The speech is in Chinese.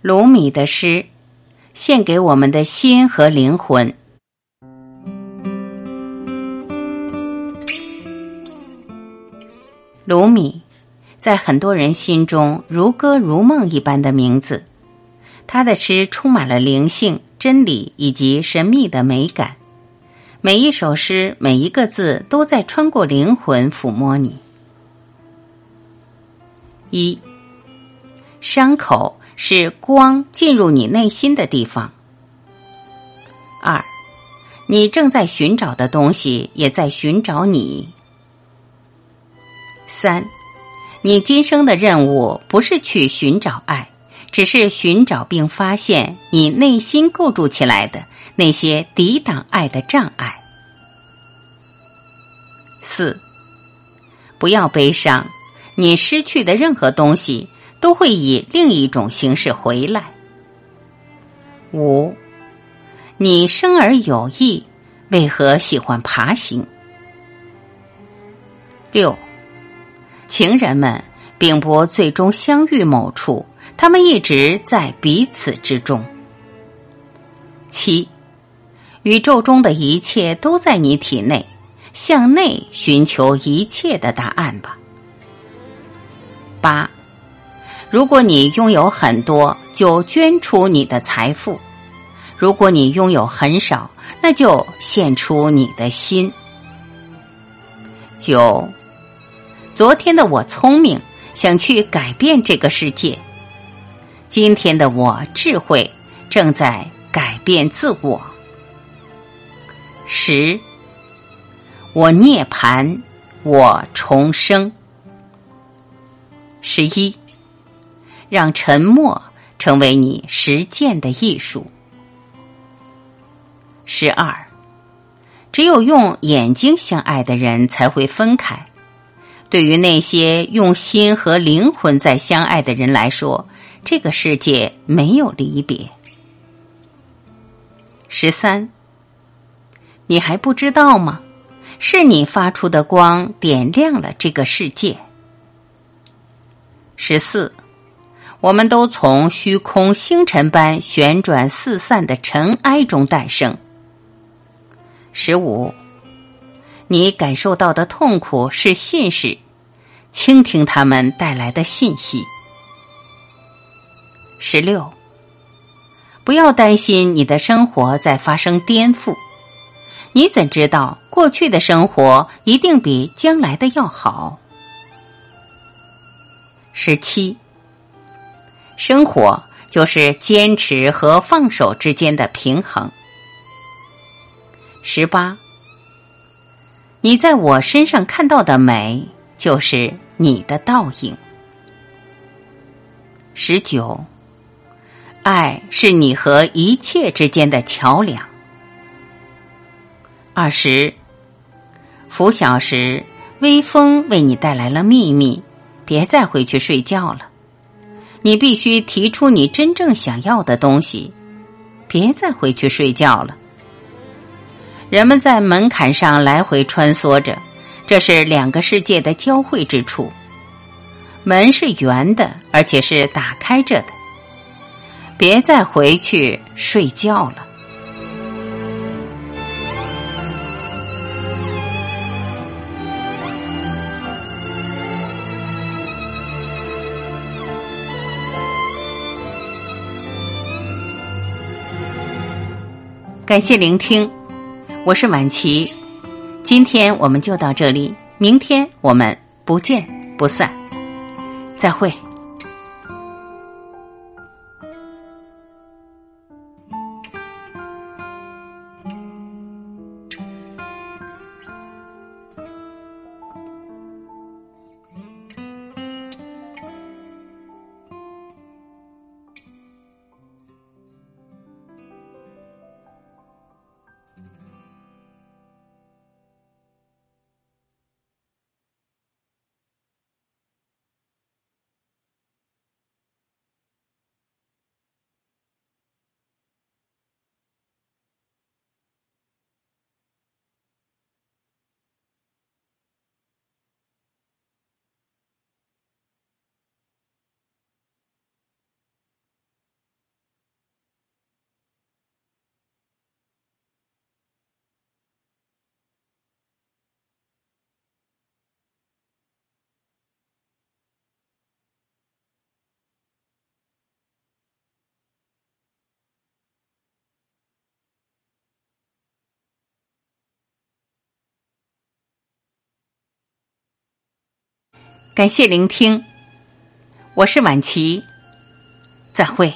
鲁米的诗，献给我们的心和灵魂。鲁米，在很多人心中如歌如梦一般的名字。他的诗充满了灵性、真理以及神秘的美感。每一首诗，每一个字，都在穿过灵魂，抚摸你。一，伤口是光进入你内心的地方。二，你正在寻找的东西也在寻找你。三，你今生的任务不是去寻找爱，只是寻找并发现你内心构筑起来的那些抵挡爱的障碍。四，不要悲伤，你失去的任何东西都会以另一种形式回来。五，你生而有意，为何喜欢爬行？六。情人们并不最终相遇某处，他们一直在彼此之中。七，宇宙中的一切都在你体内，向内寻求一切的答案吧。八，如果你拥有很多，就捐出你的财富；如果你拥有很少，那就献出你的心。九。昨天的我聪明，想去改变这个世界。今天的我智慧，正在改变自我。十，我涅槃，我重生。十一，让沉默成为你实践的艺术。十二，只有用眼睛相爱的人才会分开。对于那些用心和灵魂在相爱的人来说，这个世界没有离别。十三，你还不知道吗？是你发出的光点亮了这个世界。十四，我们都从虚空星辰般旋转四散的尘埃中诞生。十五。你感受到的痛苦是信使，倾听他们带来的信息。十六，不要担心你的生活在发生颠覆，你怎知道过去的生活一定比将来的要好？十七，生活就是坚持和放手之间的平衡。十八。你在我身上看到的美，就是你的倒影。十九，爱是你和一切之间的桥梁。二十，拂晓时，微风为你带来了秘密，别再回去睡觉了。你必须提出你真正想要的东西，别再回去睡觉了。人们在门槛上来回穿梭着，这是两个世界的交汇之处。门是圆的，而且是打开着的。别再回去睡觉了。感谢聆听。我是晚琪，今天我们就到这里，明天我们不见不散，再会。感谢聆听，我是婉琪，再会。